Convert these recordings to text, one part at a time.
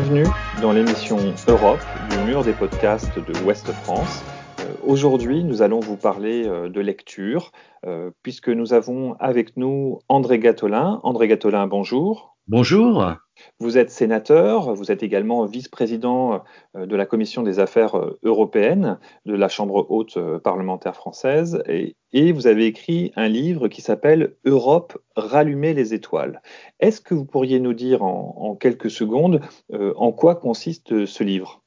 Bienvenue dans l'émission Europe du mur des podcasts de Ouest France. Euh, aujourd'hui, nous allons vous parler euh, de lecture, euh, puisque nous avons avec nous André Gatolin. André Gatolin, bonjour. Bonjour. Vous êtes sénateur, vous êtes également vice-président euh, de la Commission des affaires euh, européennes de la Chambre haute euh, parlementaire française et, vous avez écrit un livre qui s'appelle Europe, rallumer les étoiles. Est-ce que vous pourriez nous dire en, quelques secondes en quoi consiste ce livre?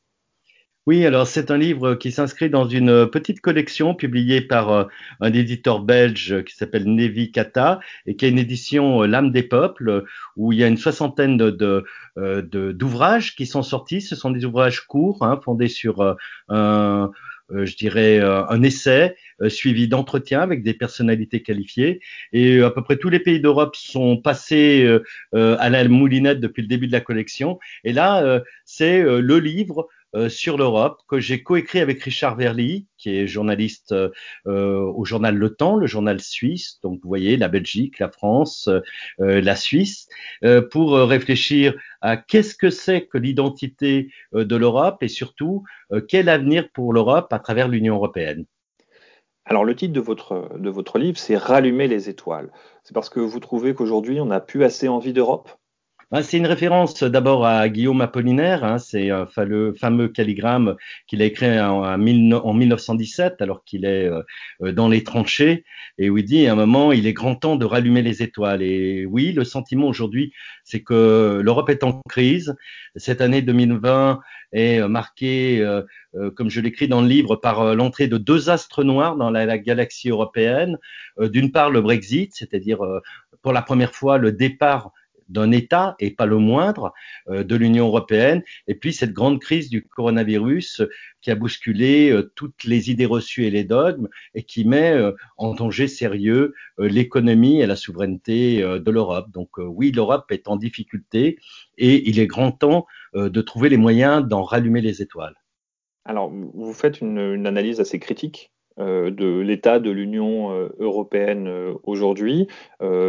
Oui, alors c'est un livre qui s'inscrit dans une petite collection publiée par euh, un éditeur belge qui s'appelle Nevi Kata et qui est une édition euh, L'âme des peuples où il y a une soixantaine euh, d'ouvrages qui sont sortis. Ce sont des ouvrages courts, hein, fondés sur un, je dirais, un essai suivi d'entretiens avec des personnalités qualifiées. Et à peu près tous les pays d'Europe sont passés à la moulinette depuis le début de la collection. Et là, c'est le livre euh, sur l'Europe que j'ai coécrit avec Richard Verly, qui est journaliste euh, au journal Le Temps, le journal suisse. Donc vous voyez la Belgique, la France, euh, la Suisse, pour réfléchir à qu'est-ce que c'est que l'identité de l'Europe et surtout quel avenir pour l'Europe à travers l'Union européenne. Alors le titre de votre, de votre livre, c'est Rallumer les étoiles. C'est parce que vous trouvez qu'aujourd'hui, on n'a plus assez envie d'Europe? Bah, c'est une référence d'abord à Guillaume Apollinaire, hein, c'est un fameux, fameux calligramme qu'il a écrit en, 1917 alors qu'il est euh, euh, dans les tranchées et où il dit à un moment il est grand temps de rallumer les étoiles. Et oui, le sentiment aujourd'hui c'est que l'Europe est en crise. Cette année 2020 est marquée, euh, comme je l'écris dans le livre, par l'entrée de deux astres noirs dans la galaxie européenne. D'une part le Brexit, c'est-à-dire pour la première fois le départ d'un État, et pas le moindre, euh, de l'Union européenne, et puis cette grande crise du coronavirus qui a bousculé euh, toutes les idées reçues et les dogmes, et qui met euh, en danger sérieux l'économie et la souveraineté de l'Europe. Donc oui, l'Europe est en difficulté, et il est grand temps de trouver les moyens d'en rallumer les étoiles. Alors, vous faites une analyse assez critique euh, de l'état de l'Union euh, européenne euh, aujourd'hui.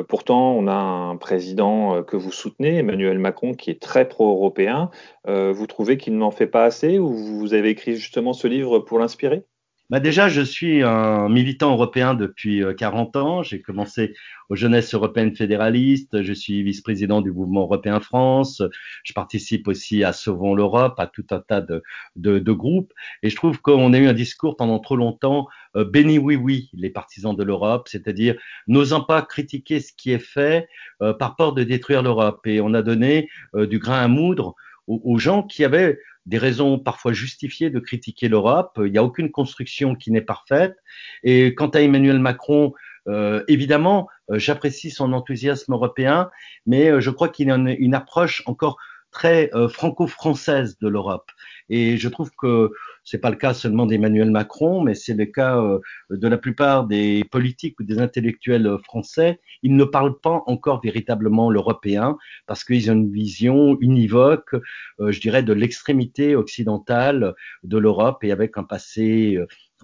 pourtant, on a un président que vous soutenez, Emmanuel Macron, qui est très pro-européen. vous trouvez qu'il n'en fait pas assez ou vous avez écrit justement ce livre pour l'inspirer? Bah déjà, je suis un militant européen depuis 40 ans. J'ai commencé aux Jeunesses européennes fédéralistes. Je suis vice-président du mouvement européen France. Je participe aussi à Sauvons l'Europe, à tout un tas de, de, de groupes. Et je trouve qu'on a eu un discours pendant trop longtemps euh, béni oui oui les partisans de l'Europe, c'est-à-dire n'osant pas critiquer ce qui est fait euh, par peur de détruire l'Europe. Et on a donné euh, du grain à moudre aux gens qui avaient des raisons parfois justifiées de critiquer l'Europe. Il n'y a aucune construction qui n'est parfaite. Et quant à Emmanuel Macron, euh, évidemment, euh, j'apprécie son enthousiasme européen, mais euh, je crois qu'il a une, approche encore très franco-française de l'Europe. Et je trouve que c'est pas le cas seulement d'Emmanuel Macron, mais c'est le cas euh, de la plupart des politiques ou des intellectuels euh, français. Ils ne parlent pas encore véritablement l'européen parce qu'ils ont une vision univoque, euh, je dirais, de l'extrémité occidentale de l'Europe et avec un passé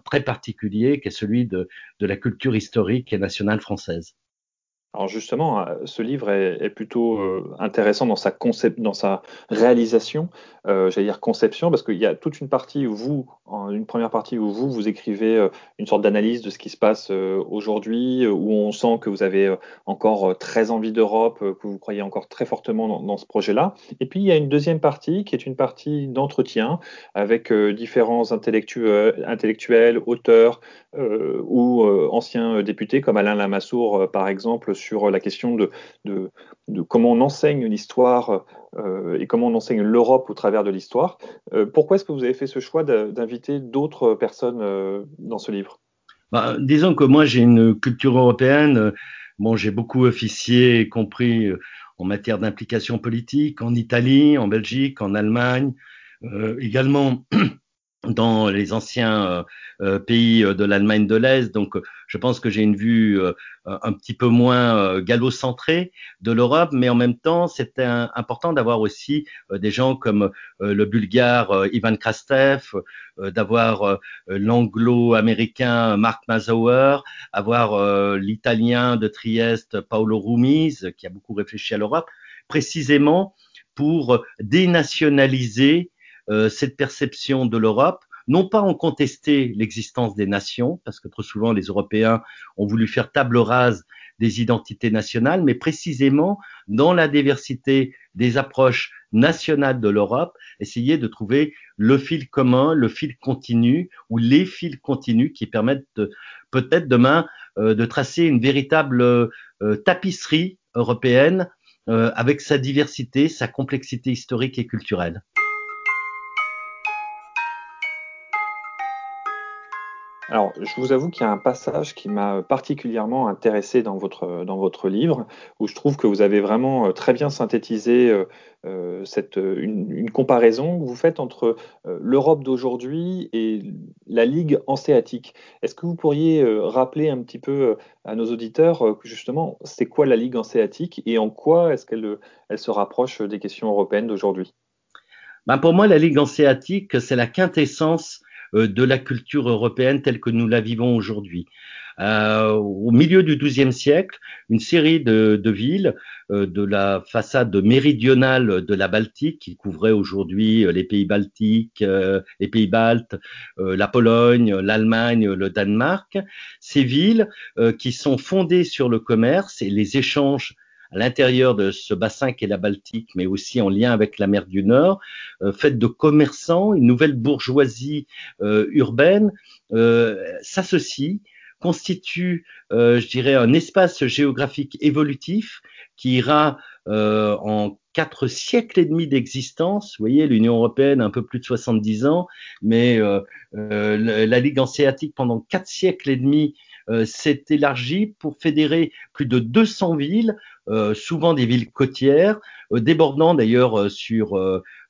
très particulier qui est celui de, de la culture historique et nationale française. Alors justement, euh, ce livre est, plutôt euh, intéressant dans sa, concept, dans sa réalisation, euh, j'allais dire conception, parce qu'il y a toute une partie où vous, une première partie où vous, vous écrivez une sorte d'analyse de ce qui se passe aujourd'hui, où on sent que vous avez encore très envie d'Europe, que vous croyez encore très fortement dans, ce projet-là. Et puis il y a une deuxième partie qui est une partie d'entretien avec différents intellectuels, intellectuels auteurs ou anciens députés comme Alain Lamassoure, par exemple, sur la question de, comment on enseigne l'histoire euh, et comment on enseigne l'Europe au travers de l'histoire. Euh, pourquoi est-ce que vous avez fait ce choix d'inviter d'autres personnes euh, dans ce livre? Bah, Disons que moi j'ai une culture européenne. Bon, j'ai beaucoup officié, y compris en matière d'implication politique, en Italie, en Belgique, en Allemagne, également dans les anciens euh, euh, pays euh, de l'Allemagne de l'Est. Donc, je pense que j'ai une vue un petit peu moins gallo-centrée de l'Europe, mais en même temps, c'était important d'avoir aussi des gens comme le Bulgare Ivan Krastev, d'avoir l'anglo-américain Mark Mazauer, avoir l'Italien de Trieste Paolo Rumiz, qui a beaucoup réfléchi à l'Europe, précisément pour dénationaliser cette perception de l'Europe non pas en contester l'existence des nations, parce que trop souvent les Européens ont voulu faire table rase des identités nationales, mais précisément dans la diversité des approches nationales de l'Europe, essayer de trouver le fil commun, le fil continu ou les fils continus qui permettent peut-être demain euh, de tracer une véritable euh, tapisserie européenne euh, avec sa diversité, sa complexité historique et culturelle. Alors, je vous avoue qu'il y a un passage qui m'a particulièrement intéressé dans votre, dans votre livre, où je trouve que vous avez vraiment euh, très bien synthétisé euh, euh, cette, une, comparaison que vous faites entre l'Europe d'aujourd'hui et la Ligue hanséatique. Est-ce que vous pourriez rappeler un petit peu à nos auditeurs justement c'est quoi la Ligue hanséatique et en quoi est-ce qu'elle elle se rapproche des questions européennes d'aujourd'hui? Ben Pour moi, la Ligue hanséatique, c'est la quintessence de la culture européenne telle que nous la vivons aujourd'hui. Euh, au milieu du XIIe siècle, une série de, villes euh, de la façade méridionale de la Baltique, qui couvrait aujourd'hui les pays baltiques, les pays baltes, la Pologne, l'Allemagne, le Danemark, ces villes qui sont fondées sur le commerce et les échanges à l'intérieur de ce bassin qu'est la Baltique, mais aussi en lien avec la mer du Nord, euh, faite de commerçants, une nouvelle bourgeoisie euh, urbaine euh, s'associe constitue, je dirais, un espace géographique évolutif qui ira en quatre siècles et demi d'existence. Vous voyez, l'Union européenne un peu plus de 70 ans, mais la Ligue hanséatique pendant quatre siècles et demi s'est élargie pour fédérer plus de 200 villes euh, souvent des villes côtières, euh, débordant d'ailleurs euh, sur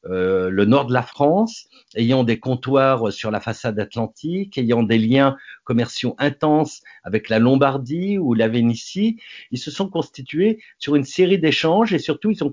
le nord de la France, ayant des comptoirs sur la façade atlantique, ayant des liens commerciaux intenses avec la Lombardie ou la Vénétie. Ils se sont constitués sur une série d'échanges et surtout ils ont,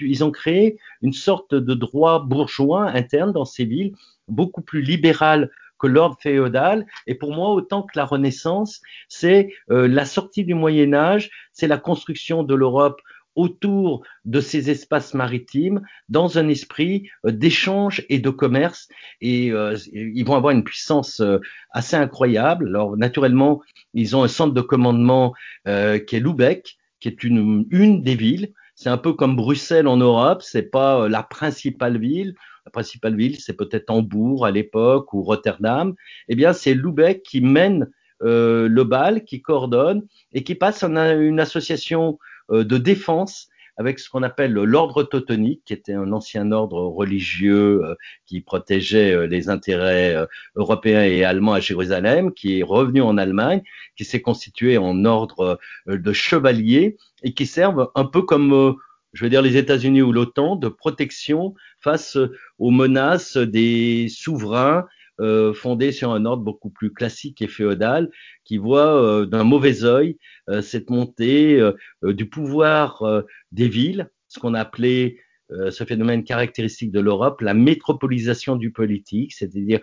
ils ont créé une sorte de droit bourgeois interne dans ces villes, beaucoup plus libéral que l'ordre féodal. Et pour moi, autant que la Renaissance, c'est euh, la sortie du Moyen Âge, c'est la construction de l'Europe autour de ces espaces maritimes dans un esprit euh, d'échange et de commerce et euh, ils vont avoir une puissance assez incroyable. Alors naturellement, ils ont un centre de commandement qui est Lubeck, qui est une, une des villes. C'est un peu comme Bruxelles en Europe, c'est pas la principale ville. La principale ville, c'est peut-être Hambourg à l'époque ou Rotterdam. Eh bien, c'est Lubeck qui mène euh, le bal, qui coordonne et qui passe en une association euh, de défense avec ce qu'on appelle l'ordre teutonique, qui était un ancien ordre religieux euh, qui protégeait les intérêts européens et allemands à Jérusalem, qui est revenu en Allemagne, qui s'est constitué en ordre de chevaliers et qui servent un peu comme je veux dire les États-Unis ou l'OTAN, de protection face aux menaces des souverains euh, fondés sur un ordre beaucoup plus classique et féodal, qui voit euh, d'un mauvais œil euh, cette montée du pouvoir des villes, ce qu'on appelait ce phénomène caractéristique de l'Europe, la métropolisation du politique, c'est-à-dire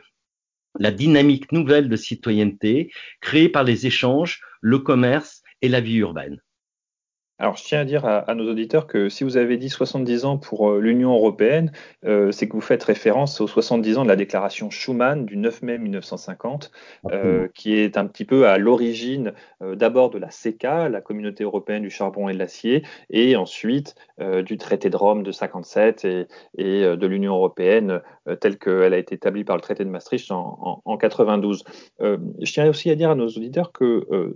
la dynamique nouvelle de citoyenneté créée par les échanges, le commerce et la vie urbaine. Alors, je tiens à dire à, nos auditeurs que si vous avez dit 70 ans pour euh, l'Union européenne, euh, c'est que vous faites référence aux 70 ans de la déclaration Schuman du 9 mai 1950, euh, qui est un petit peu à l'origine d'abord de la CECA, la Communauté européenne du charbon et de l'acier, et ensuite du traité de Rome de 57 et, et de l'Union européenne telle qu'elle a été établie par le traité de Maastricht en, en 92. je tiens aussi à dire à nos auditeurs que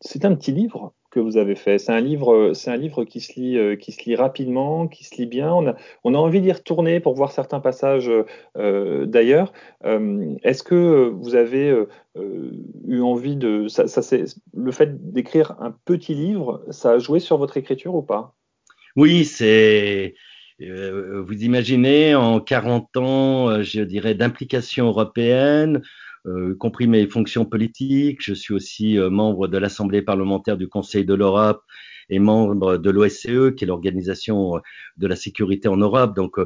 c'est un petit livre que vous avez fait. C'est un livre, c'est un livre qui se lit, euh, qui se lit rapidement, qui se lit bien. On a, on a envie d'y retourner pour voir certains passages euh, d'ailleurs. Euh, est-ce que vous avez eu envie de, ça, ça le fait d'écrire un petit livre, ça a joué sur votre écriture ou pas? Oui, c'est. Vous imaginez en 40 ans, je dirais, d'implication européenne, euh, compris mes fonctions politiques. Je suis aussi euh, membre de l'Assemblée parlementaire du Conseil de l'Europe et membre de l'OSCE, qui est l'organisation euh, de la sécurité en Europe. Donc,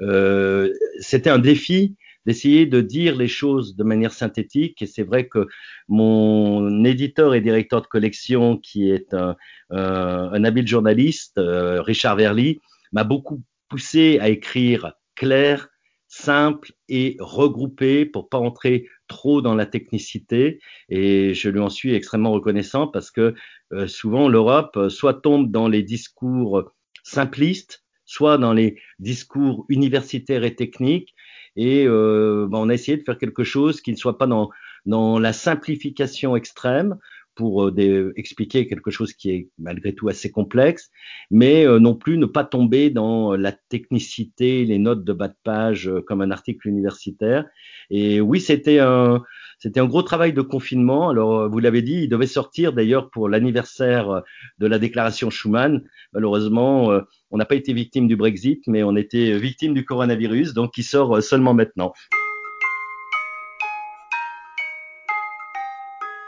euh, c'était un défi d'essayer de dire les choses de manière synthétique. Et c'est vrai que mon éditeur et directeur de collection, qui est un, un habile journaliste, Richard Verly, m'a beaucoup poussé à écrire clair, simple et regroupé pour pas entrer trop dans la technicité. Et je lui en suis extrêmement reconnaissant parce que euh, souvent l'Europe euh, soit tombe dans les discours simplistes, soit dans les discours universitaires et techniques. Et euh, ben, on a essayé de faire quelque chose qui ne soit pas dans, dans la simplification extrême, pour euh, expliquer quelque chose qui est malgré tout assez complexe, mais euh, non plus ne pas tomber dans la technicité, les notes de bas de page euh, comme un article universitaire. Et oui, c'était un, c'était un gros travail de confinement. Alors, vous l'avez dit, il devait sortir d'ailleurs pour l'anniversaire de la déclaration Schuman. Malheureusement, on n'a pas été victime du Brexit, mais on était victime du coronavirus, donc il sort seulement maintenant.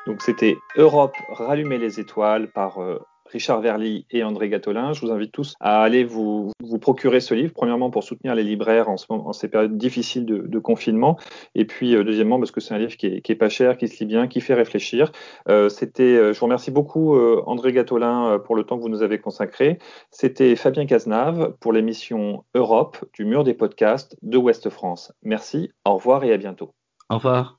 Donc c'était Europe rallumer les étoiles par euh, Richard Verly et André Gatolin. Je vous invite tous à aller vous, vous procurer ce livre, premièrement pour soutenir les libraires en, ce moment, en ces périodes difficiles de, de confinement, et puis euh, deuxièmement parce que c'est un livre qui est, qui est, pas cher, qui se lit bien, qui fait réfléchir. Euh, C'était, je vous remercie beaucoup André Gatolin pour le temps que vous nous avez consacré. C'était Fabien Cazenave pour l'émission Europe du mur des podcasts de Ouest France. Merci, au revoir et à bientôt. Au revoir.